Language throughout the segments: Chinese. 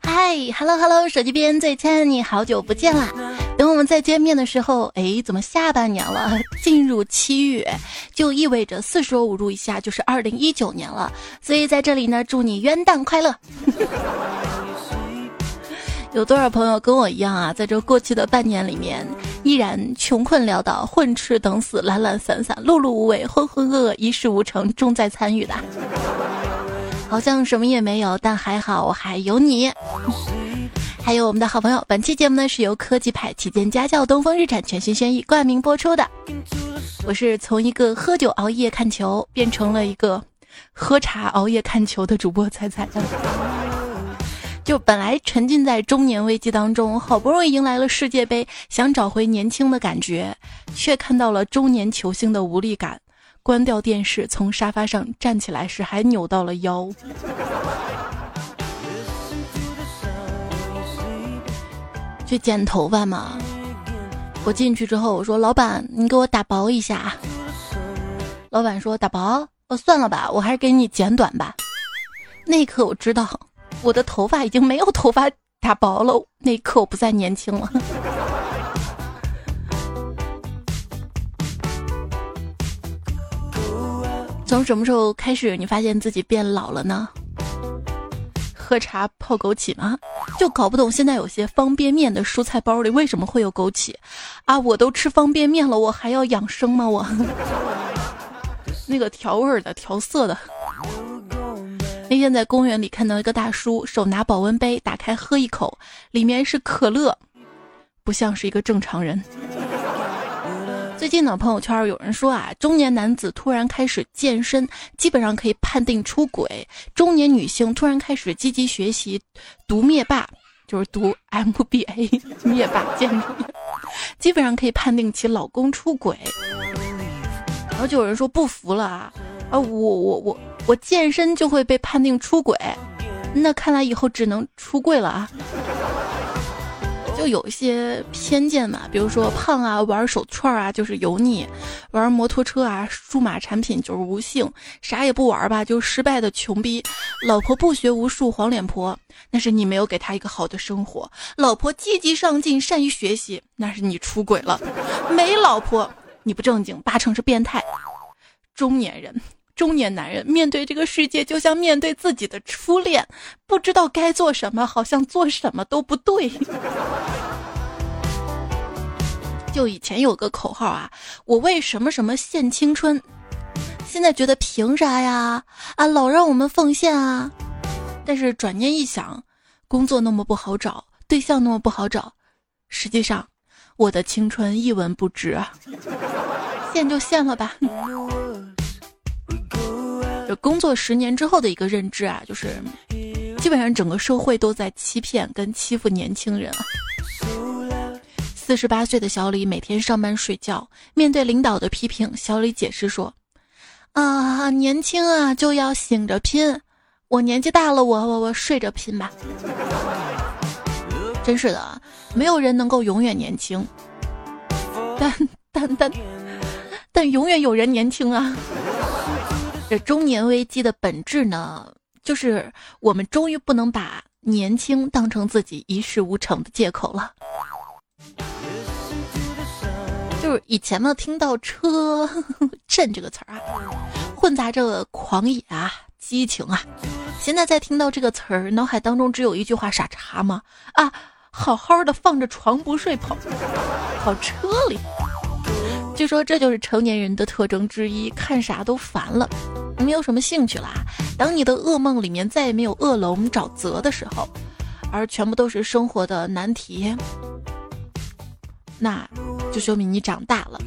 嗨，Hello Hello，手机边最亲爱的你好久不见啦！等我们再见面的时候，哎，怎么下半年了？进入七月，就意味着四舍五入一下就是二零一九年了。所以在这里呢，祝你元旦快乐！有多少朋友跟我一样啊，在这过去的半年里面，依然穷困潦倒、混吃等死、懒懒散散、碌碌无为、浑浑噩噩、一事无成，重在参与的？好像什么也没有，但还好我还有你。还有我们的好朋友，本期节目呢是由科技派旗舰家教东风日产全新轩逸冠名播出的。我是从一个喝酒熬夜看球，变成了一个喝茶熬夜看球的主播彩彩。就本来沉浸在中年危机当中，好不容易迎来了世界杯，想找回年轻的感觉，却看到了中年球星的无力感。关掉电视，从沙发上站起来时还扭到了腰。去剪头发嘛，我进去之后我说：“老板，你给我打薄一下。”老板说：“打薄？哦，算了吧，我还是给你剪短吧。”那一刻我知道，我的头发已经没有头发打薄了。那一刻我不再年轻了。从什么时候开始，你发现自己变老了呢？喝茶泡枸杞吗？就搞不懂现在有些方便面的蔬菜包里为什么会有枸杞啊！我都吃方便面了，我还要养生吗？我 那个调味的、调色的。那天在公园里看到一个大叔，手拿保温杯，打开喝一口，里面是可乐，不像是一个正常人。最近呢，朋友圈有人说啊，中年男子突然开始健身，基本上可以判定出轨；中年女性突然开始积极学习读灭霸，就是读 MBA 灭霸建筑，基本上可以判定其老公出轨。然后就有人说不服了啊，啊，我我我我健身就会被判定出轨，那看来以后只能出柜了啊。就有一些偏见嘛，比如说胖啊，玩手串啊就是油腻，玩摩托车啊，数码产品就是无性，啥也不玩吧就失败的穷逼，老婆不学无术黄脸婆，那是你没有给她一个好的生活，老婆积极上进善于学习，那是你出轨了，没老婆你不正经八成是变态，中年人。中年男人面对这个世界，就像面对自己的初恋，不知道该做什么，好像做什么都不对。就以前有个口号啊，我为什么什么献青春，现在觉得凭啥呀？啊，老让我们奉献啊！但是转念一想，工作那么不好找，对象那么不好找，实际上我的青春一文不值啊！献就献了吧。这工作十年之后的一个认知啊，就是基本上整个社会都在欺骗跟欺负年轻人啊。四十八岁的小李每天上班睡觉，面对领导的批评，小李解释说：“啊，年轻啊就要醒着拼，我年纪大了，我我我睡着拼吧。”真是的，没有人能够永远年轻，但但但但永远有人年轻啊。这中年危机的本质呢，就是我们终于不能把年轻当成自己一事无成的借口了。就是以前呢，听到“车震”这个词儿啊，混杂着狂野啊、激情啊。现在再听到这个词儿，脑海当中只有一句话：傻叉吗？啊，好好的放着床不睡，跑跑车里。据说这就是成年人的特征之一，看啥都烦了，没有什么兴趣啦。当你的噩梦里面再也没有恶龙沼泽的时候，而全部都是生活的难题，那就说明你长大了。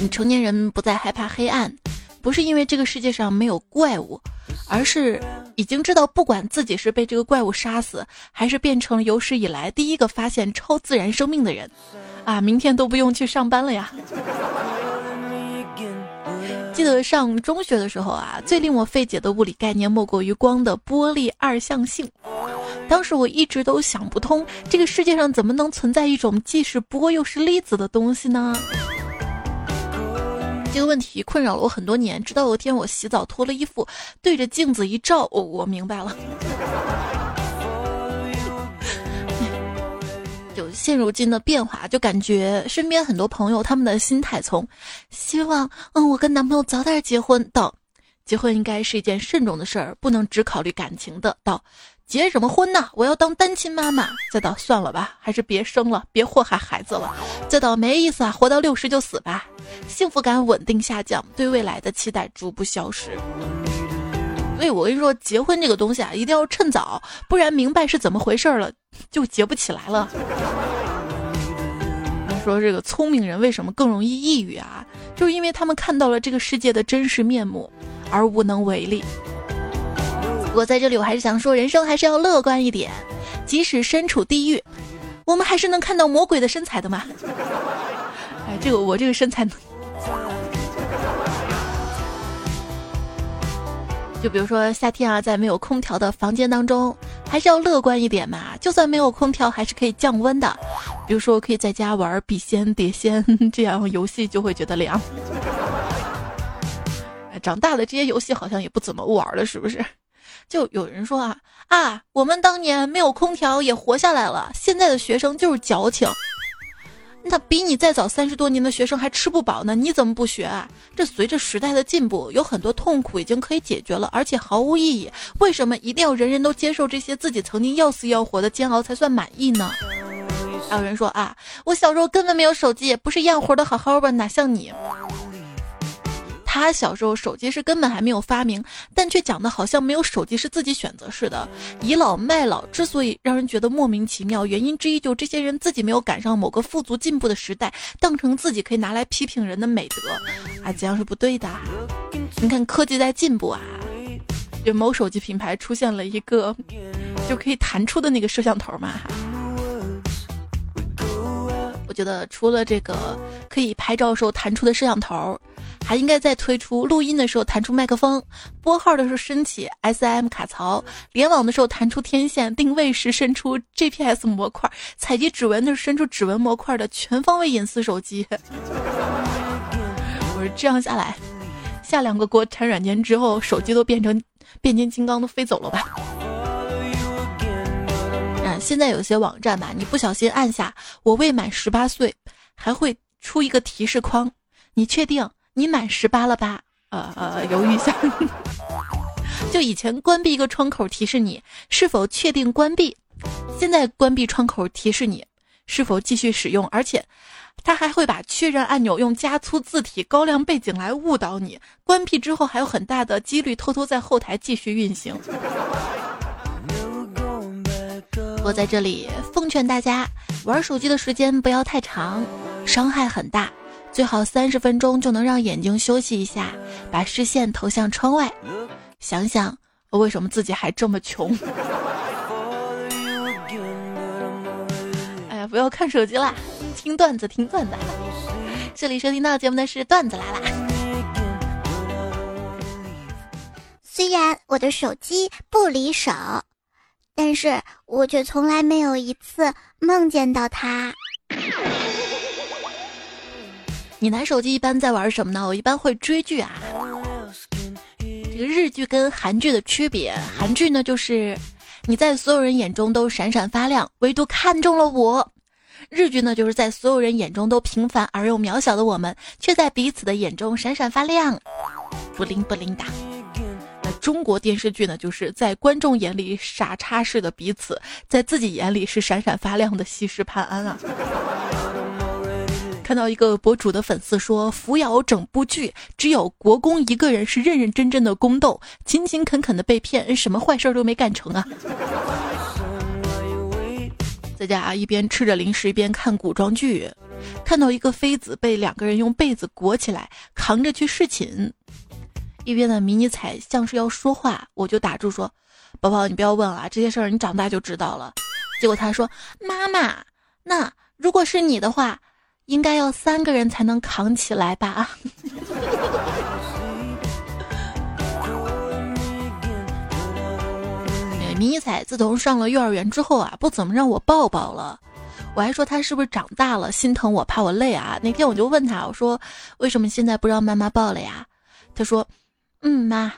你成年人不再害怕黑暗，不是因为这个世界上没有怪物，而是已经知道，不管自己是被这个怪物杀死，还是变成有史以来第一个发现超自然生命的人。啊，明天都不用去上班了呀！记得上中学的时候啊，最令我费解的物理概念莫过于光的波粒二象性。当时我一直都想不通，这个世界上怎么能存在一种既是波又是粒子的东西呢？这个问题困扰了我很多年，直到有一天我洗澡脱了衣服，对着镜子一照，我我明白了。就现如今的变化，就感觉身边很多朋友他们的心态从希望嗯我跟男朋友早点结婚到结婚应该是一件慎重的事儿，不能只考虑感情的到。结什么婚呢？我要当单亲妈妈。再到算了吧，还是别生了，别祸害孩子了。再到没意思啊，活到六十就死吧。幸福感稳定下降，对未来的期待逐步消失。所以我跟你说，结婚这个东西啊，一定要趁早，不然明白是怎么回事了，就结不起来了。说这个聪明人为什么更容易抑郁啊？就因为他们看到了这个世界的真实面目，而无能为力。不过在这里，我还是想说，人生还是要乐观一点。即使身处地狱，我们还是能看到魔鬼的身材的嘛。哎，这个我这个身材，就比如说夏天啊，在没有空调的房间当中，还是要乐观一点嘛。就算没有空调，还是可以降温的。比如说，可以在家玩笔仙、碟仙 这样游戏，就会觉得凉。长大了这些游戏好像也不怎么玩了，是不是？就有人说啊啊，我们当年没有空调也活下来了，现在的学生就是矫情。那比你再早三十多年的学生还吃不饱呢，你怎么不学啊？这随着时代的进步，有很多痛苦已经可以解决了，而且毫无意义。为什么一定要人人都接受这些自己曾经要死要活的煎熬才算满意呢？还有人说啊，我小时候根本没有手机，不是一样活得好好的，哪像你？他小时候手机是根本还没有发明，但却讲的好像没有手机是自己选择似的。倚老卖老之所以让人觉得莫名其妙，原因之一就这些人自己没有赶上某个富足进步的时代，当成自己可以拿来批评人的美德，啊，这样是不对的。你看科技在进步啊，就某手机品牌出现了一个就可以弹出的那个摄像头嘛。我觉得除了这个可以拍照时候弹出的摄像头。还应该再推出录音的时候弹出麦克风，拨号的时候升起 SIM 卡槽，联网的时候弹出天线，定位时伸出 GPS 模块，采集指纹的时候伸出指纹模块的全方位隐私手机。我说这样下来，下两个国产软件之后，手机都变成变形金刚都飞走了吧？啊，现在有些网站吧，你不小心按下“我未满十八岁”，还会出一个提示框，你确定？你满十八了吧？呃呃，犹豫一下。就以前关闭一个窗口提示你是否确定关闭，现在关闭窗口提示你是否继续使用，而且它还会把确认按钮用加粗字体、高亮背景来误导你。关闭之后还有很大的几率偷偷在后台继续运行。我在这里奉劝大家，玩手机的时间不要太长，伤害很大。最好三十分钟就能让眼睛休息一下，把视线投向窗外，想想为什么自己还这么穷。哎呀，不要看手机啦，听段子，听段子。这里收听到节目的是段子来啦。虽然我的手机不离手，但是我却从来没有一次梦见到它。你拿手机一般在玩什么呢？我一般会追剧啊。这个日剧跟韩剧的区别，韩剧呢就是你在所有人眼中都闪闪发亮，唯独看中了我；日剧呢就是在所有人眼中都平凡而又渺小的我们，却在彼此的眼中闪闪发亮，不灵不灵的。那中国电视剧呢，就是在观众眼里傻叉式的彼此，在自己眼里是闪闪发亮的西施潘安啊。看到一个博主的粉丝说：“扶摇整部剧只有国公一个人是认认真真的宫斗，勤勤恳恳的被骗，什么坏事都没干成啊！”在家，一边吃着零食一边看古装剧，看到一个妃子被两个人用被子裹起来扛着去侍寝，一边的迷你彩像是要说话，我就打住说：“宝宝，你不要问了，这些事儿你长大就知道了。”结果他说：“妈妈，那如果是你的话。”应该要三个人才能扛起来吧？迷彩自从上了幼儿园之后啊，不怎么让我抱抱了。我还说他是不是长大了，心疼我，怕我累啊？那天我就问他，我说为什么现在不让妈妈抱了呀？他说，嗯，妈，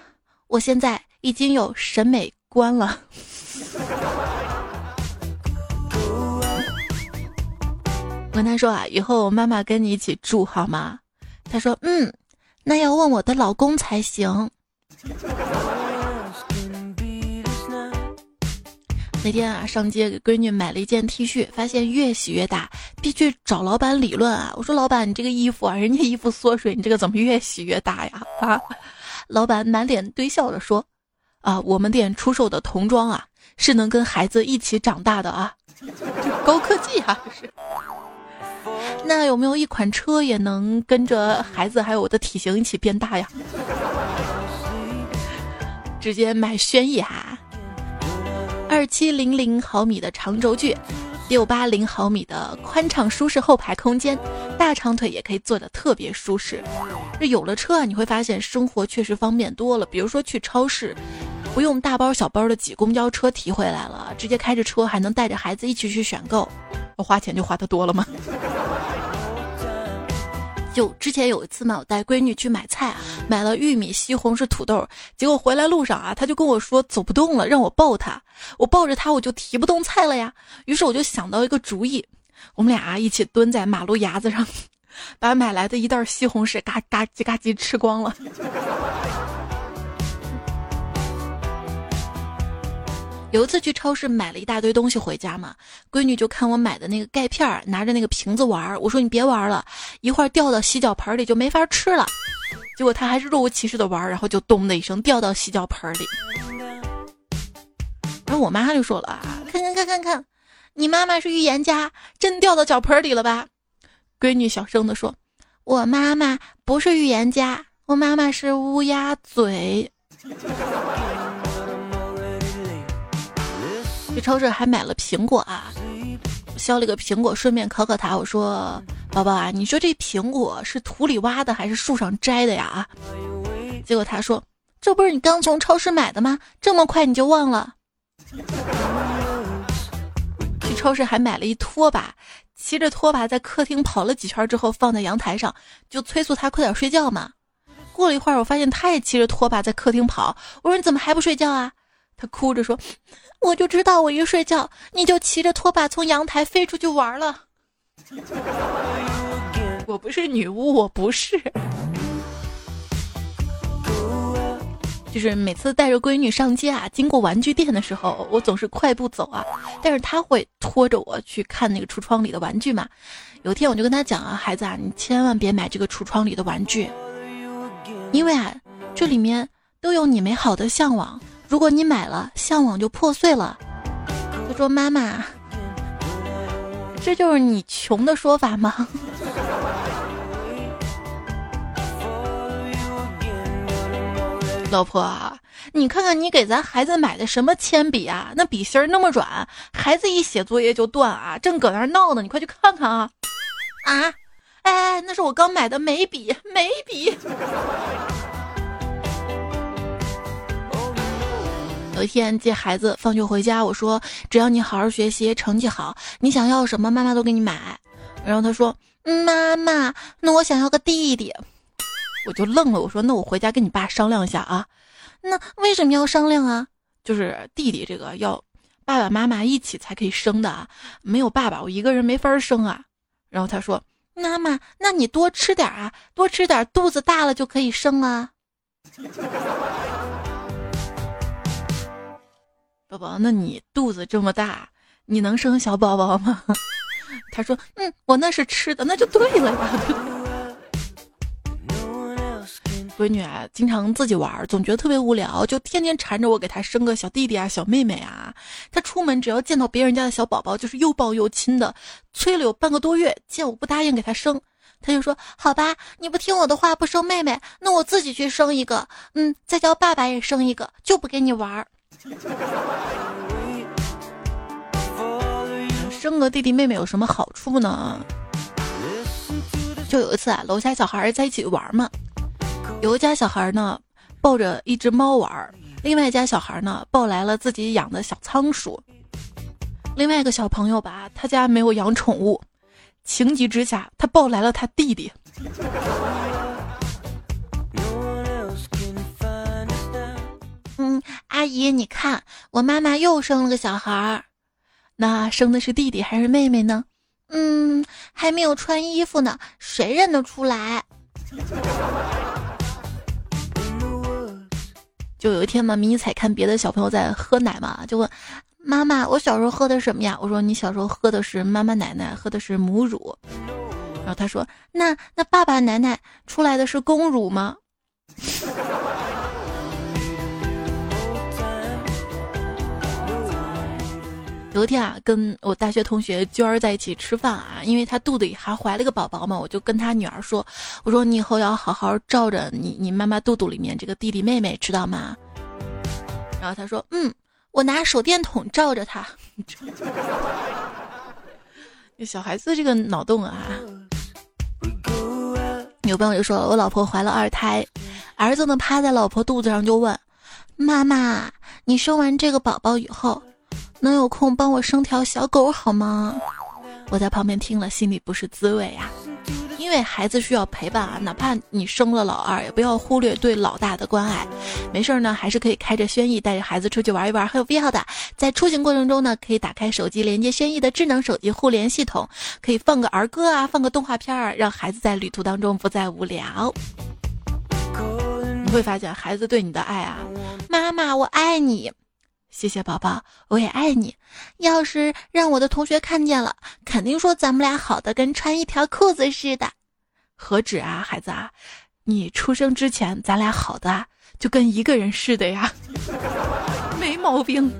我现在已经有审美观了。我跟他说啊，以后我妈妈跟你一起住好吗？他说，嗯，那要问我的老公才行。那天啊，上街给闺女买了一件 T 恤，发现越洗越大，必须找老板理论啊！我说老板，你这个衣服啊，人家衣服缩水，你这个怎么越洗越大呀？啊！老板满脸堆笑着说：“啊，我们店出售的童装啊，是能跟孩子一起长大的啊，高科技啊！是。那有没有一款车也能跟着孩子还有我的体型一起变大呀？直接买轩逸哈。”二七零零毫米的长轴距，六八零毫米的宽敞舒适后排空间，大长腿也可以坐得特别舒适。这有了车啊，你会发现生活确实方便多了。比如说去超市，不用大包小包的挤公交车提回来了，直接开着车还能带着孩子一起去选购，花钱就花的多了吗？就之前有一次嘛，我带闺女去买菜，买了玉米、西红柿、土豆，结果回来路上啊，她就跟我说走不动了，让我抱她。我抱着她，我就提不动菜了呀。于是我就想到一个主意，我们俩一起蹲在马路牙子上，把买来的一袋西红柿嘎嘎叽嘎叽吃光了。有一次去超市买了一大堆东西回家嘛，闺女就看我买的那个钙片儿，拿着那个瓶子玩儿我说你别玩了，一会儿掉到洗脚盆里就没法吃了。结果她还是若无其事的玩，然后就咚的一声掉到洗脚盆里。然后我妈就说了啊：“看看看看看，你妈妈是预言家，真掉到脚盆里了吧？”闺女小声的说：“我妈妈不是预言家，我妈妈是乌鸦嘴。”去超市还买了苹果啊，削了个苹果，顺便考考他。我说：“宝宝啊，你说这苹果是土里挖的还是树上摘的呀？”啊，结果他说：“这不是你刚从超市买的吗？这么快你就忘了？”去超市还买了一拖把，骑着拖把在客厅跑了几圈之后，放在阳台上，就催促他快点睡觉嘛。过了一会儿，我发现他也骑着拖把在客厅跑，我说：“你怎么还不睡觉啊？”他哭着说：“我就知道，我一睡觉你就骑着拖把从阳台飞出去玩了。我不是女巫，我不是。就是每次带着闺女上街啊，经过玩具店的时候，我总是快步走啊，但是她会拖着我去看那个橱窗里的玩具嘛。有天我就跟她讲啊，孩子啊，你千万别买这个橱窗里的玩具，因为啊，这里面都有你美好的向往。”如果你买了，向往就破碎了。他说：“妈妈，这就是你穷的说法吗？” 老婆，你看看你给咱孩子买的什么铅笔啊？那笔芯那么软，孩子一写作业就断啊！正搁那儿闹呢，你快去看看啊！啊，哎，那是我刚买的眉笔，眉笔。有一天接孩子放学回家，我说：“只要你好好学习，成绩好，你想要什么，妈妈都给你买。”然后他说：“妈妈，那我想要个弟弟。”我就愣了，我说：“那我回家跟你爸商量一下啊。”那为什么要商量啊？就是弟弟这个要爸爸妈妈一起才可以生的啊，没有爸爸我一个人没法生啊。然后他说：“妈妈，那你多吃点啊，多吃点，肚子大了就可以生了。”宝宝，那你肚子这么大，你能生小宝宝吗？他说：“嗯，我那是吃的，那就对了呀。”闺女啊，经常自己玩，总觉得特别无聊，就天天缠着我给她生个小弟弟啊、小妹妹啊。她出门只要见到别人家的小宝宝，就是又抱又亲的，催了有半个多月，见我不答应给她生，她就说：“好吧，你不听我的话，不生妹妹，那我自己去生一个，嗯，再叫爸爸也生一个，就不给你玩。”生个弟弟妹妹有什么好处呢？就有一次啊，楼下小孩在一起玩嘛，有一家小孩呢抱着一只猫玩，另外一家小孩呢抱来了自己养的小仓鼠。另外一个小朋友吧，他家没有养宠物，情急之下他抱来了他弟弟。阿姨，你看我妈妈又生了个小孩儿，那生的是弟弟还是妹妹呢？嗯，还没有穿衣服呢，谁认得出来？就有一天嘛，迷彩看别的小朋友在喝奶嘛，就问妈妈：“我小时候喝的什么呀？”我说：“你小时候喝的是妈妈奶奶，喝的是母乳。”然后他说：“那那爸爸奶奶出来的是公乳吗？” 有一天啊，跟我大学同学娟儿在一起吃饭啊，因为她肚子里还怀了个宝宝嘛，我就跟她女儿说：“我说你以后要好好照着你你妈妈肚肚里面这个弟弟妹妹，知道吗？”然后她说：“嗯，我拿手电筒照着他。”小孩子这个脑洞啊！有朋友就说我老婆怀了二胎，儿子呢趴在老婆肚子上就问：“妈妈，你生完这个宝宝以后？”能有空帮我生条小狗好吗？我在旁边听了，心里不是滋味呀。因为孩子需要陪伴啊，哪怕你生了老二，也不要忽略对老大的关爱。没事儿呢，还是可以开着轩逸带着孩子出去玩一玩，很有必要的。在出行过程中呢，可以打开手机连接轩逸的智能手机互联系统，可以放个儿歌啊，放个动画片儿，让孩子在旅途当中不再无聊。你会发现孩子对你的爱啊，妈妈我爱你。谢谢宝宝，我也爱你。要是让我的同学看见了，肯定说咱们俩好的跟穿一条裤子似的。何止啊，孩子啊，你出生之前咱俩好的就跟一个人似的呀，没毛病。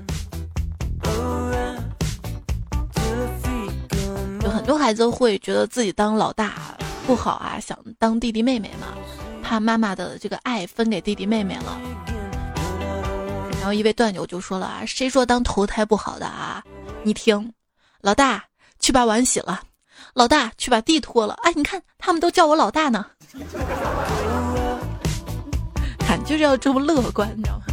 有很多孩子会觉得自己当老大不好啊，想当弟弟妹妹嘛，怕妈妈的这个爱分给弟弟妹妹了。然后一位段友就说了啊，谁说当头胎不好的啊？你听，老大去把碗洗了，老大去把地拖了。哎，你看他们都叫我老大呢。看就是要这么乐观，你知道吗？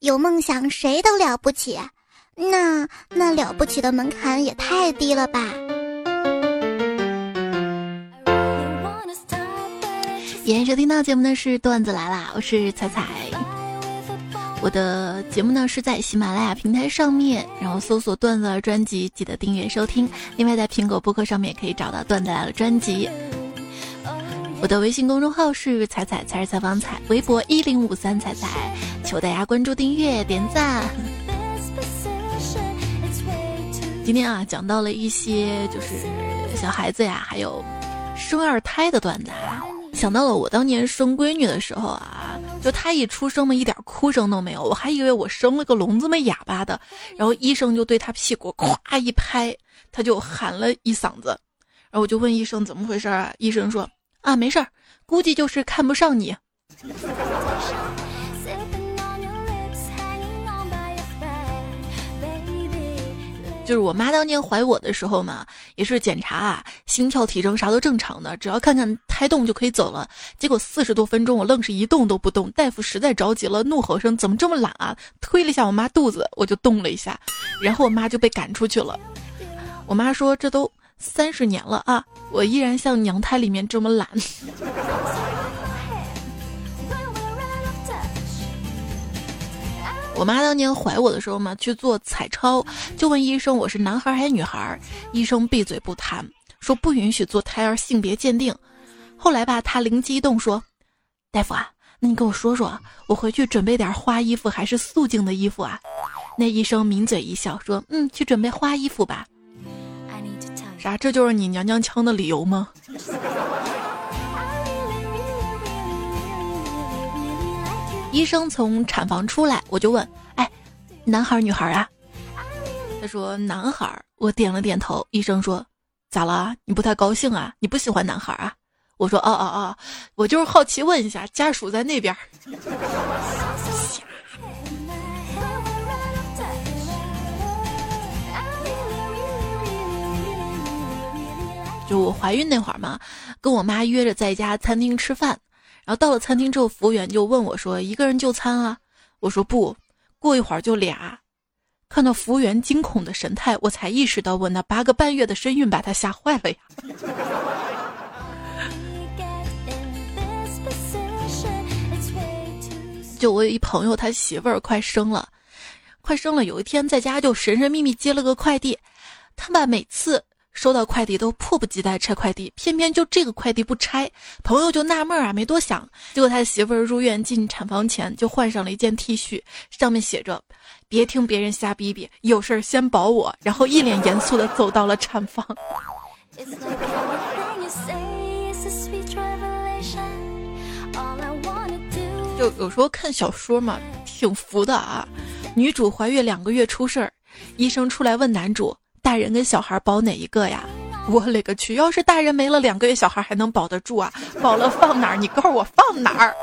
有梦想谁都了不起，那那了不起的门槛也太低了吧？今天收听到节目的是段子来啦，我是彩彩。我的节目呢是在喜马拉雅平台上面，然后搜索“段子的专辑”，记得订阅收听。另外，在苹果播客上面也可以找到“段子来了”专辑。我的微信公众号是“彩彩彩是采访彩”，微博一零五三彩彩，求大家关注、订阅、点赞。今天啊，讲到了一些就是小孩子呀，还有生二胎的段子。想到了我当年生闺女的时候啊，就他一出生嘛，一点哭声都没有，我还以为我生了个聋子没哑巴的，然后医生就对他屁股咵一拍，他就喊了一嗓子，然后我就问医生怎么回事啊？医生说啊，没事儿，估计就是看不上你。就是我妈当年怀我的时候嘛，也是检查啊，心跳、体征啥都正常的，只要看看胎动就可以走了。结果四十多分钟，我愣是一动都不动。大夫实在着急了，怒吼声：“怎么这么懒啊？”推了一下我妈肚子，我就动了一下，然后我妈就被赶出去了。我妈说：“这都三十年了啊，我依然像娘胎里面这么懒。”我妈当年怀我的时候嘛，去做彩超，就问医生我是男孩还是女孩，医生闭嘴不谈，说不允许做胎儿性别鉴定。后来吧，她灵机一动说：“大夫啊，那你跟我说说，我回去准备点花衣服还是素净的衣服啊？”那医生抿嘴一笑说：“嗯，去准备花衣服吧。”啥？这就是你娘娘腔的理由吗？医生从产房出来，我就问：“哎，男孩女孩啊？”他说：“男孩。”我点了点头。医生说：“咋了？你不太高兴啊？你不喜欢男孩啊？”我说：“哦哦哦，我就是好奇问一下，家属在那边。”就我怀孕那会儿嘛，跟我妈约着在家餐厅吃饭。然后到了餐厅之后，服务员就问我说：“一个人就餐啊？”我说：“不，过一会儿就俩。”看到服务员惊恐的神态，我才意识到我那八个半月的身孕把他吓坏了呀。就我有一朋友，他媳妇儿快生了，快生了。有一天在家就神神秘秘接了个快递，他把每次收到快递都迫不及待拆快递，偏偏就这个快递不拆，朋友就纳闷啊，没多想。结果他媳妇儿入院进产房前就换上了一件 T 恤，上面写着“别听别人瞎逼逼，有事儿先保我”，然后一脸严肃的走到了产房。就有时候看小说嘛，挺服的啊。女主怀孕两个月出事儿，医生出来问男主：“大人跟小孩保哪一个呀？”我勒个去！要是大人没了两个月，小孩还能保得住啊？保了放哪儿？你告诉我放哪儿？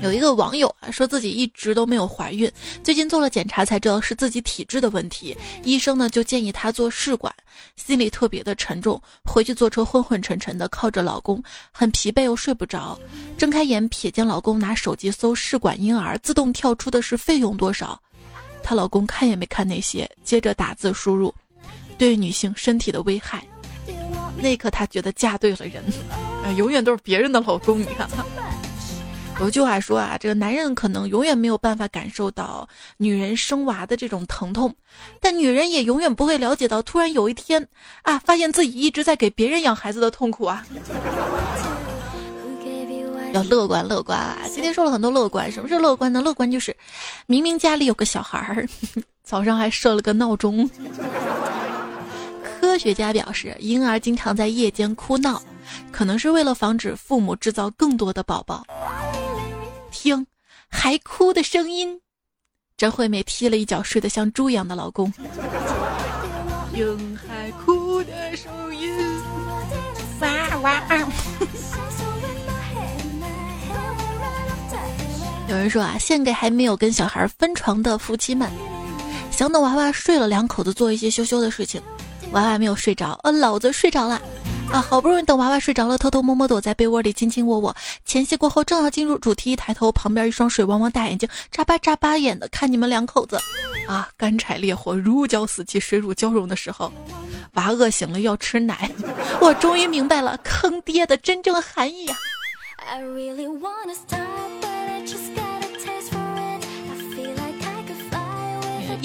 有一个网友啊，说自己一直都没有怀孕，最近做了检查才知道是自己体质的问题。医生呢就建议她做试管，心里特别的沉重。回去坐车昏昏沉沉的，靠着老公，很疲惫又睡不着。睁开眼瞥见老公拿手机搜试管婴儿，自动跳出的是费用多少。她老公看也没看那些，接着打字输入对女性身体的危害。那一刻她觉得嫁对了人，啊永远都是别人的老公。你看。有句话说啊，这个男人可能永远没有办法感受到女人生娃的这种疼痛，但女人也永远不会了解到突然有一天啊，发现自己一直在给别人养孩子的痛苦啊。要乐观乐观啊！今天说了很多乐观，什么是乐观呢？乐观就是明明家里有个小孩儿，早上还设了个闹钟。科学家表示，婴儿经常在夜间哭闹，可能是为了防止父母制造更多的宝宝。听，还哭的声音。张惠妹踢了一脚睡得像猪一样的老公。听还哭的声音。哇哇。有人说啊，献给还没有跟小孩分床的夫妻们。想等娃娃睡了，两口子做一些羞羞的事情。娃娃没有睡着，呃，老子睡着了。啊，好不容易等娃娃睡着了，偷偷摸摸躲在被窝里亲亲我我。前戏过后，正要进入主题，一抬头，旁边一双水汪汪大眼睛，眨巴眨巴眼的看你们两口子。啊，干柴烈火，如胶似漆，水乳交融的时候，娃饿醒了要吃奶。我终于明白了坑爹的真正含义啊！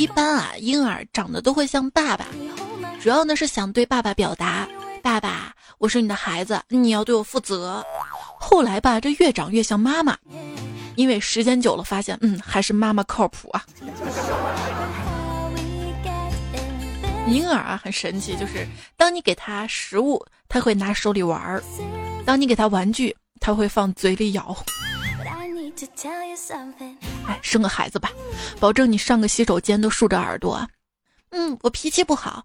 一般啊，婴儿长得都会像爸爸，主要呢是想对爸爸表达。爸爸，我是你的孩子，你要对我负责。后来吧，这越长越像妈妈，因为时间久了，发现嗯，还是妈妈靠谱啊。婴儿啊，很神奇，就是当你给他食物，他会拿手里玩儿；当你给他玩具，他会放嘴里咬。哎，生个孩子吧，保证你上个洗手间都竖着耳朵。嗯，我脾气不好。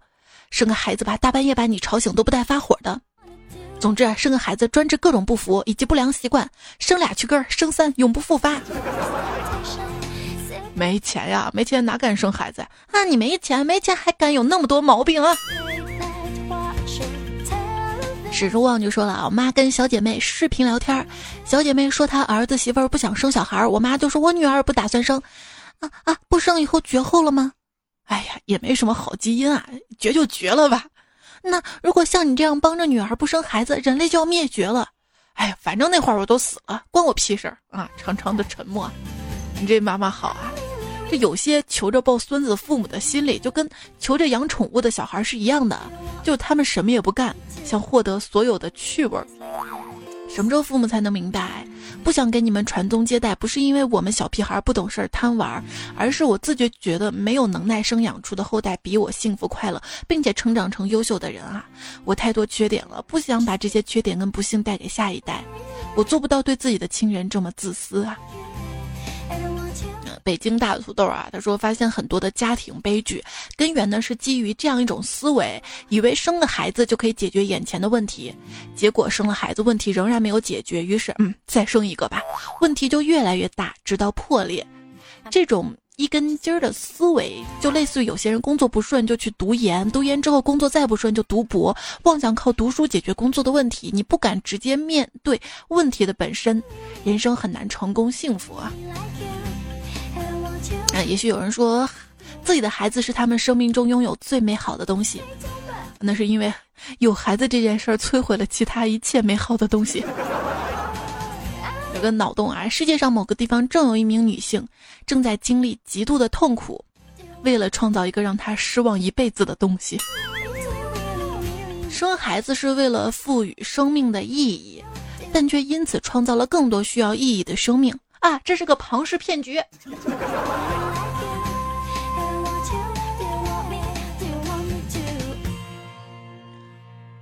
生个孩子吧，大半夜把你吵醒都不带发火的。总之，生个孩子专治各种不服以及不良习惯，生俩去根儿，生三永不复发。没钱呀，没钱哪敢生孩子啊？你没钱，没钱还敢有那么多毛病啊？史书旺就说了，我妈跟小姐妹视频聊天，小姐妹说她儿子媳妇儿不想生小孩，我妈就说我女儿不打算生，啊啊，不生以后绝后了吗？哎呀，也没什么好基因啊，绝就绝了吧。那如果像你这样帮着女儿不生孩子，人类就要灭绝了。哎呀，反正那会儿我都死了，关我屁事儿啊！长长的沉默。你这妈妈好啊，这有些求着抱孙子父母的心理，就跟求着养宠物的小孩是一样的，就他们什么也不干，想获得所有的趣味。什么时候父母才能明白？不想给你们传宗接代，不是因为我们小屁孩不懂事儿贪玩，而是我自觉觉得没有能耐生养出的后代比我幸福快乐，并且成长成优秀的人啊！我太多缺点了，不想把这些缺点跟不幸带给下一代。我做不到对自己的亲人这么自私啊！北京大土豆啊，他说发现很多的家庭悲剧根源呢是基于这样一种思维，以为生个孩子就可以解决眼前的问题，结果生了孩子问题仍然没有解决，于是嗯再生一个吧，问题就越来越大，直到破裂。这种一根筋儿的思维，就类似于有些人工作不顺就去读研，读研之后工作再不顺就读博，妄想靠读书解决工作的问题，你不敢直接面对问题的本身，人生很难成功幸福啊。啊，也许有人说，自己的孩子是他们生命中拥有最美好的东西，那是因为有孩子这件事儿摧毁了其他一切美好的东西。有个脑洞啊，世界上某个地方正有一名女性正在经历极度的痛苦，为了创造一个让她失望一辈子的东西。生孩子是为了赋予生命的意义，但却因此创造了更多需要意义的生命啊！这是个庞氏骗局。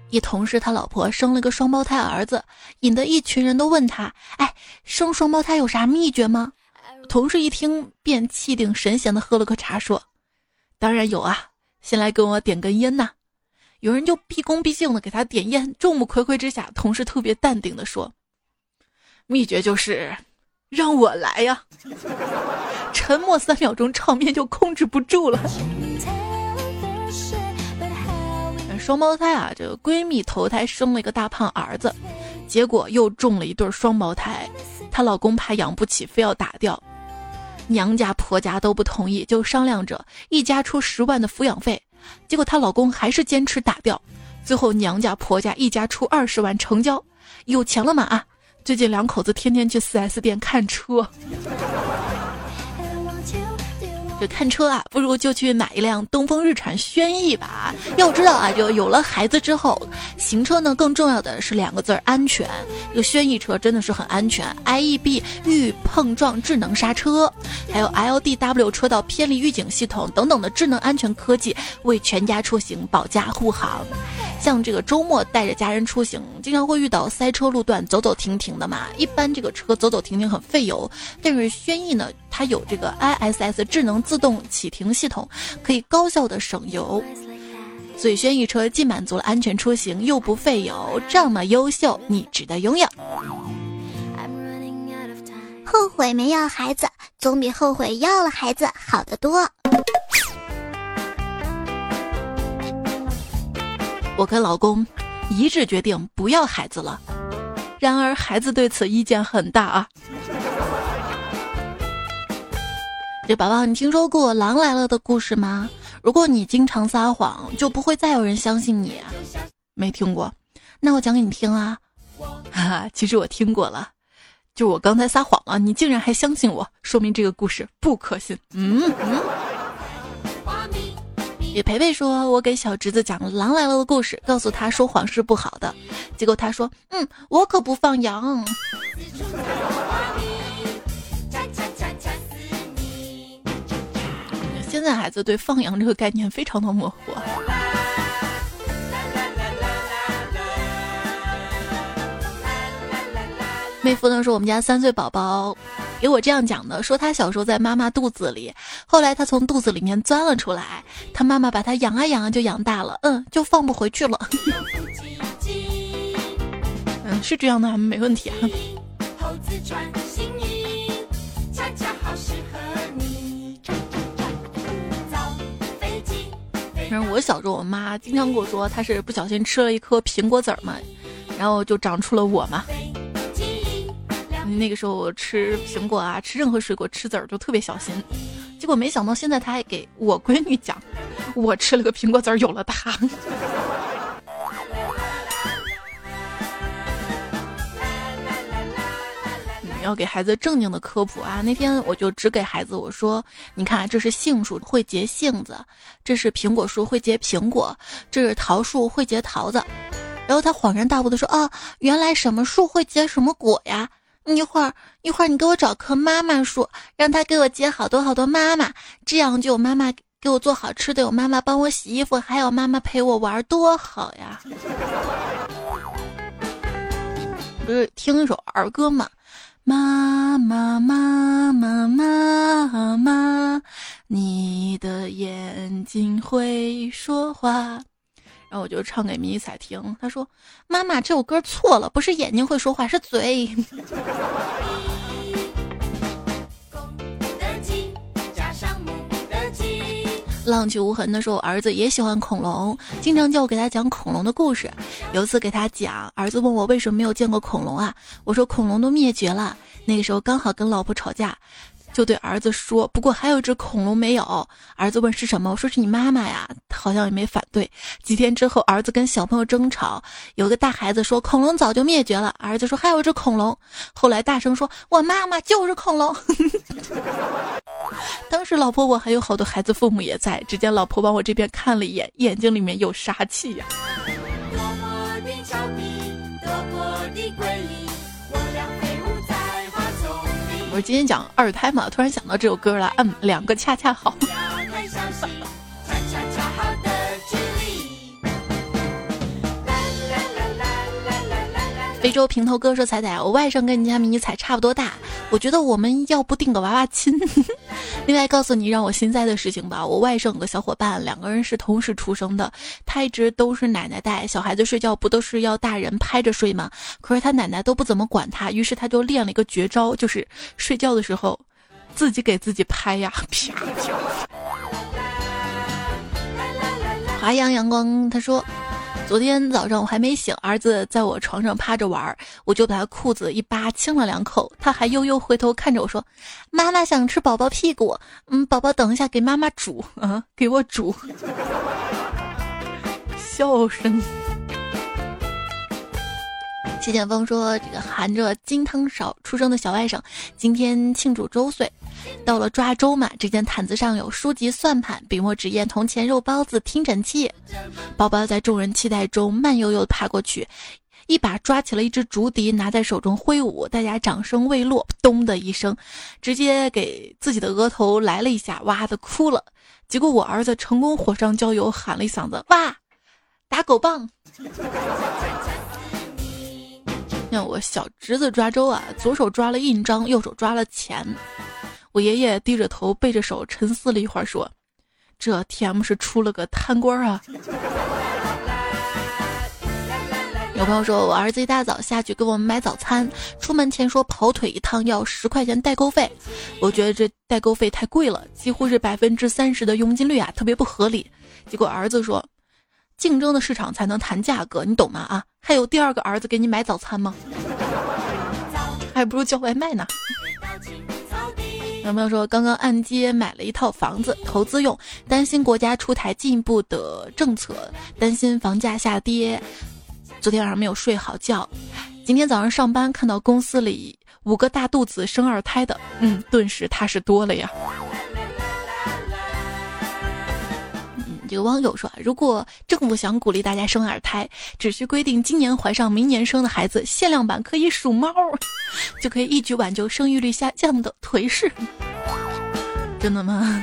一同事他老婆生了个双胞胎儿子，引得一群人都问他：“哎，生双胞胎有啥秘诀吗？”同事一听便气定神闲的喝了个茶，说：“当然有啊，先来跟我点根烟呐。”有人就毕恭毕敬的给他点烟，众目睽睽之下，同事特别淡定的说：“秘诀就是让我来呀。”沉默三秒钟，场面就控制不住了。双胞胎啊，这个闺蜜头胎生了一个大胖儿子，结果又中了一对双胞胎，她老公怕养不起，非要打掉，娘家婆家都不同意，就商量着一家出十万的抚养费，结果她老公还是坚持打掉，最后娘家婆家一家出二十万成交，有钱了嘛啊！最近两口子天天去 4S 店看车。就看车啊，不如就去买一辆东风日产轩逸吧。要知道啊，就有了孩子之后，行车呢更重要的是两个字儿安全。这个轩逸车真的是很安全，IEB 预碰撞智能刹车，还有 LDW 车道偏离预警系统等等的智能安全科技，为全家出行保驾护航。像这个周末带着家人出行，经常会遇到塞车路段，走走停停的嘛。一般这个车走走停停很费油，但是轩逸呢，它有这个 ISS 智能自动启停系统，可以高效的省油。所以轩逸车既满足了安全出行，又不费油，这么优秀，你值得拥有。后悔没要孩子，总比后悔要了孩子好得多。我跟老公一致决定不要孩子了，然而孩子对此意见很大啊。这宝宝，你听说过狼来了的故事吗？如果你经常撒谎，就不会再有人相信你。没听过？那我讲给你听啊。哈哈，其实我听过了，就我刚才撒谎了，你竟然还相信我，说明这个故事不可信。嗯嗯。也培培说：“我给小侄子讲《狼来了》的故事，告诉他说谎是不好的。结果他说：‘嗯，我可不放羊。’现在孩子对放羊这个概念非常的模糊。”妹夫呢说：“我们家三岁宝宝。”给我这样讲的，说他小时候在妈妈肚子里，后来他从肚子里面钻了出来，他妈妈把他养啊养啊就养大了，嗯，就放不回去了。嗯，是这样的，还没问题啊。我小时候，我妈经常跟我说，她是不小心吃了一颗苹果籽儿嘛，然后就长出了我嘛。那个时候吃苹果啊，吃任何水果，吃籽儿都特别小心。结果没想到现在她还给我闺女讲，我吃了个苹果籽儿有了她。要给孩子正经的科普啊！那天我就只给孩子我说：“你看，这是杏树会结杏子，这是苹果树会结苹果，这是桃树会结桃子。”然后他恍然大悟的说：“哦，原来什么树会结什么果呀？”一会儿，一会儿，你给我找棵妈妈树，让他给我结好多好多妈妈，这样就有妈妈给我做好吃的，有妈妈帮我洗衣服，还有妈妈陪我玩，多好呀！不是听一首儿歌吗？妈妈，妈妈，妈妈，你的眼睛会说话。然后我就唱给迷彩听，他说：“妈妈，这首歌错了，不是眼睛会说话，是嘴。”浪迹无痕的时候，儿子也喜欢恐龙，经常叫我给他讲恐龙的故事。有一次给他讲，儿子问我为什么没有见过恐龙啊？我说恐龙都灭绝了。那个时候刚好跟老婆吵架。就对儿子说：“不过还有一只恐龙没有。”儿子问是什么，我说是你妈妈呀，他好像也没反对。几天之后，儿子跟小朋友争吵，有个大孩子说恐龙早就灭绝了，儿子说还有一只恐龙，后来大声说：“我妈妈就是恐龙。”当时老婆我还有好多孩子父母也在，只见老婆往我这边看了一眼，眼睛里面有杀气呀。我今天讲二胎嘛，突然想到这首歌了，嗯，两个恰恰好。非洲平头哥说：“彩彩，我外甥跟你家迷彩差不多大，我觉得我们要不定个娃娃亲。另外，告诉你让我心塞的事情吧，我外甥有个小伙伴，两个人是同时出生的，他一直都是奶奶带，小孩子睡觉不都是要大人拍着睡吗？可是他奶奶都不怎么管他，于是他就练了一个绝招，就是睡觉的时候自己给自己拍呀，啪啪。”华阳阳光他说。昨天早上我还没醒，儿子在我床上趴着玩，我就把他裤子一扒，亲了两口，他还悠悠回头看着我说：“妈妈想吃宝宝屁股，嗯，宝宝等一下给妈妈煮，啊，给我煮。”笑声。谢剑锋说：“这个含着金汤勺出生的小外甥，今天庆祝周岁。到了抓周嘛，只见毯子上有书籍、算盘、笔墨纸砚、铜钱、肉包子、听诊器。宝宝在众人期待中慢悠悠地爬过去，一把抓起了一只竹笛，拿在手中挥舞。大家掌声未落，咚的一声，直接给自己的额头来了一下，哇的哭了。结果我儿子成功火上浇油，喊了一嗓子：哇，打狗棒！”我小侄子抓周啊，左手抓了印章，右手抓了钱。我爷爷低着头，背着手沉思了一会儿，说：“这 T.M 是出了个贪官啊。”有朋友说，我儿子一大早下去给我们买早餐，出门前说跑腿一趟要十块钱代购费。我觉得这代购费太贵了，几乎是百分之三十的佣金率啊，特别不合理。结果儿子说。竞争的市场才能谈价格，你懂吗？啊，还有第二个儿子给你买早餐吗？还不如叫外卖呢。有朋友说刚刚按揭买了一套房子投资用，担心国家出台进一步的政策，担心房价下跌。昨天晚上没有睡好觉，今天早上上班看到公司里五个大肚子生二胎的，嗯，顿时踏实多了呀。有网友说啊，如果政府想鼓励大家生二胎，只需规定今年怀上明年生的孩子限量版可以数猫，就可以一举挽救生育率下降的颓势。真的吗？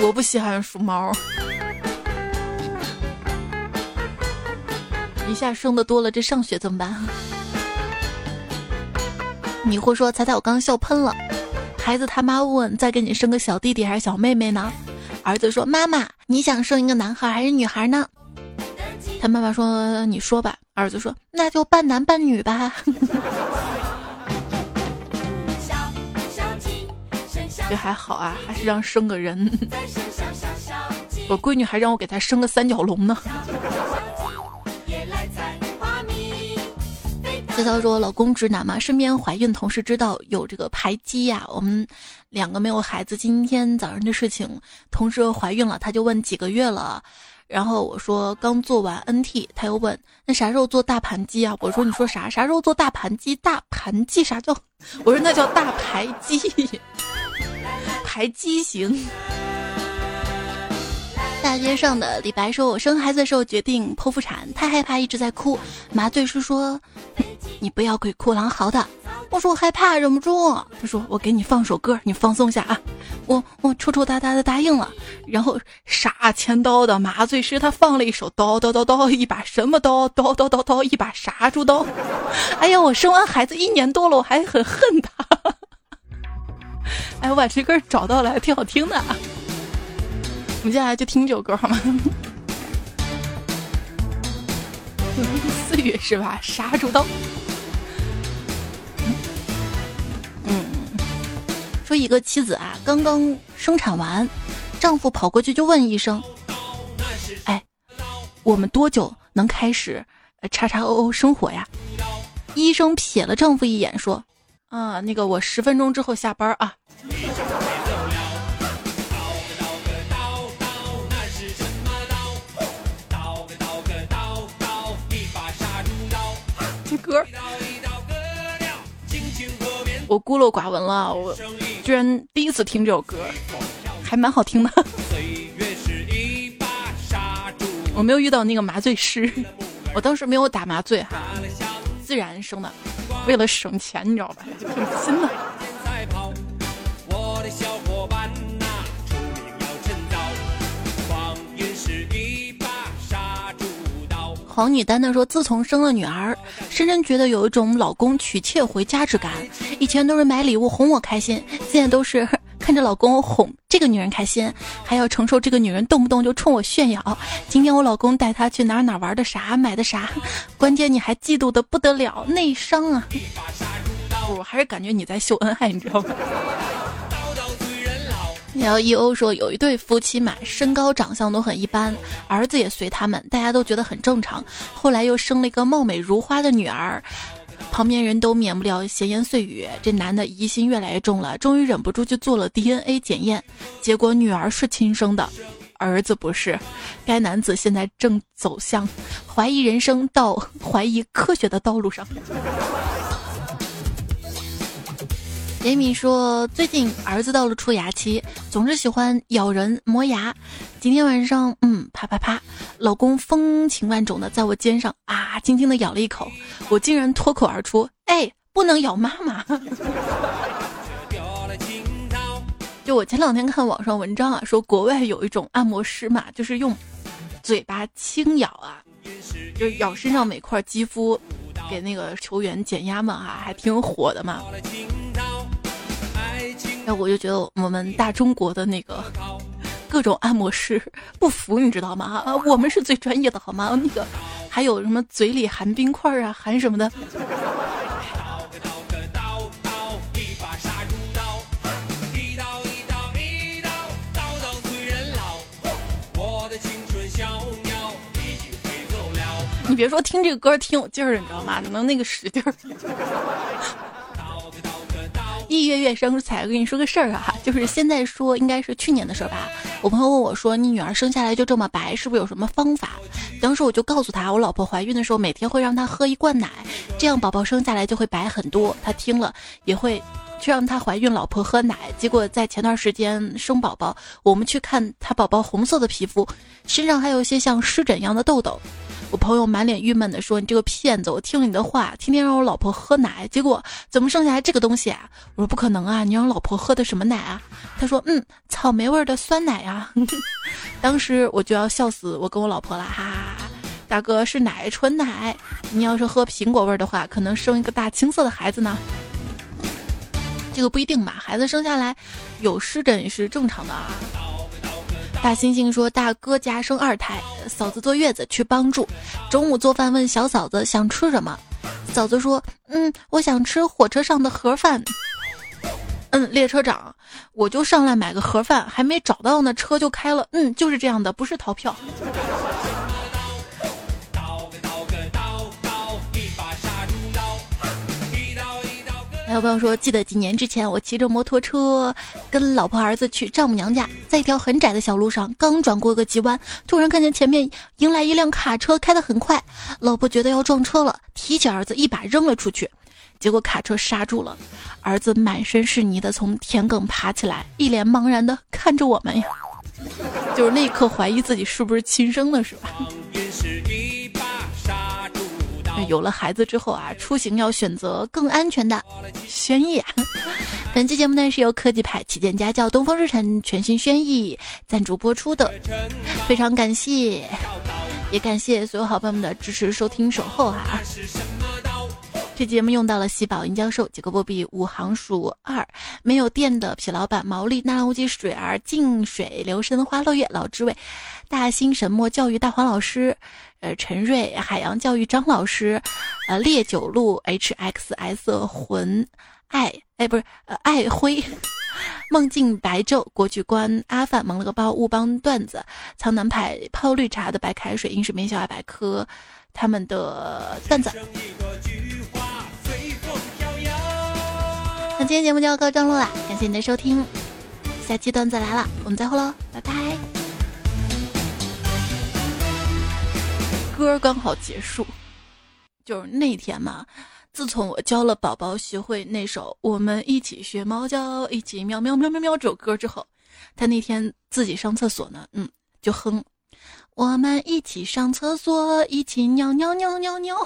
我不稀罕数猫，一下生的多了，这上学怎么办？你会说：“猜猜我刚笑喷了。”孩子他妈问：“再给你生个小弟弟还是小妹妹呢？”儿子说：“妈妈，你想生一个男孩还是女孩呢？”他妈妈说：“你说吧。”儿子说：“那就半男半女吧。”这还好啊，还是让生个人。我闺女还让我给她生个三角龙呢。潇潇说：“老公直男嘛，身边怀孕同事知道有这个排畸呀。我们两个没有孩子。今天早上的事情，同事怀孕了，他就问几个月了。然后我说刚做完 NT，他又问那啥时候做大盘鸡啊？我说你说啥？啥时候做大盘鸡？大盘鸡啥叫？我说那叫大排畸，排畸形。”大街上的李白说：“我生孩子的时候决定剖腹产，太害怕，一直在哭。麻醉师说：‘你不要鬼哭狼嚎的。’我说我害怕，忍不住。他说：‘我给你放首歌，你放松下啊。’我我抽抽搭搭的答应了。然后杀千刀的麻醉师他放了一首刀刀刀刀，一把什么刀刀刀刀刀，一把杀猪刀。哎呀，我生完孩子一年多了，我还很恨他。哎，我把这歌找到了，还挺好听的。”我们接下来就听这首歌好吗？四月是吧？杀猪刀。嗯，说一个妻子啊，刚刚生产完，丈夫跑过去就问医生：“哎，我们多久能开始叉叉 O O 生活呀？”医生瞥了丈夫一眼说：“啊，那个我十分钟之后下班啊。歌，我孤陋寡闻了，我居然第一次听这首歌，还蛮好听的。我没有遇到那个麻醉师，我当时没有打麻醉哈，自然生的，为了省钱，你知道吧？挺心的。黄女丹丹说：“自从生了女儿，深深觉得有一种老公娶妾回家之感。以前都是买礼物哄我开心，现在都是 看着老公哄这个女人开心，还要承受这个女人动不动就冲我炫耀。今天我老公带她去哪哪玩的啥，买的啥，关键你还嫉妒的不得了，内伤啊！我还是感觉你在秀恩爱，你知道吗？”然后 E.O 说有一对夫妻嘛，身高长相都很一般，儿子也随他们，大家都觉得很正常。后来又生了一个貌美如花的女儿，旁边人都免不了闲言碎语。这男的疑心越来越重了，终于忍不住去做了 DNA 检验，结果女儿是亲生的，儿子不是。该男子现在正走向怀疑人生到怀疑科学的道路上。杰米说：“最近儿子到了出牙期，总是喜欢咬人磨牙。今天晚上，嗯，啪啪啪，老公风情万种的在我肩上啊，轻轻的咬了一口，我竟然脱口而出：‘哎，不能咬妈妈！’ 就我前两天看网上文章啊，说国外有一种按摩师嘛，就是用嘴巴轻咬啊，就咬身上每块肌肤，给那个球员减压嘛，哈，还挺火的嘛。”那我就觉得我们大中国的那个各种按摩师不服，你知道吗？啊，我们是最专业的，好吗？那个还有什么嘴里含冰块啊，含什么的？你别说听这个歌挺有劲儿的，你知道吗？能那个使劲儿。一月月生彩，跟你说个事儿啊，就是现在说应该是去年的事儿吧。我朋友问我说：“你女儿生下来就这么白，是不是有什么方法？”当时我就告诉他，我老婆怀孕的时候每天会让她喝一罐奶，这样宝宝生下来就会白很多。他听了也会去让他怀孕老婆喝奶。结果在前段时间生宝宝，我们去看他宝宝红色的皮肤，身上还有一些像湿疹一样的痘痘。我朋友满脸郁闷的说：“你这个骗子！我听了你的话，天天让我老婆喝奶，结果怎么生下来这个东西啊？”我说：“不可能啊！你让老婆喝的什么奶啊？”他说：“嗯，草莓味的酸奶啊。”当时我就要笑死我跟我老婆了，哈哈！大哥是奶，纯奶。你要是喝苹果味的话，可能生一个大青色的孩子呢。这个不一定吧？孩子生下来有湿疹也是正常的啊。大猩猩说：“大哥家生二胎，嫂子坐月子去帮助。中午做饭问小嫂子想吃什么，嫂子说：嗯，我想吃火车上的盒饭。嗯，列车长，我就上来买个盒饭，还没找到呢，车就开了。嗯，就是这样的，不是逃票。”还有朋友说，记得几年之前，我骑着摩托车跟老婆儿子去丈母娘家，在一条很窄的小路上，刚转过个急弯，突然看见前面迎来一辆卡车，开得很快。老婆觉得要撞车了，提起儿子一把扔了出去，结果卡车刹住了，儿子满身是泥的从田埂爬起来，一脸茫然的看着我们呀，就是那一刻怀疑自己是不是亲生的，是吧？有了孩子之后啊，出行要选择更安全的轩逸。本期节目呢是由科技派旗舰家轿东风日产全新轩逸赞助播出的，非常感谢，也感谢所有好朋友们的支持、收听、守候哈。这节目用到了喜宝、银教授、几个波比、五行鼠二、没有电的痞老板、毛利、纳兰无极、水儿、静水流深、花落月、老知味、大兴神墨教育大黄老师。呃，陈瑞，海洋教育张老师，呃，烈酒路 H X S 魂爱，哎，不是，呃，爱辉，梦境白昼国剧观阿范蒙了个包，乌邦段子，苍南派泡绿茶的白开水，英式名小爱百科，他们的段子。那今天节目就要告段落了，感谢你的收听，下期段子来了，我们再会喽，拜拜。歌刚好结束。就是那天嘛自从我教了宝宝学会那首我们一起学猫叫一起喵喵喵喵喵这首歌之后他那天自己上厕所呢嗯就哼我们一起上厕所一起尿尿尿尿尿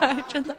哎真的。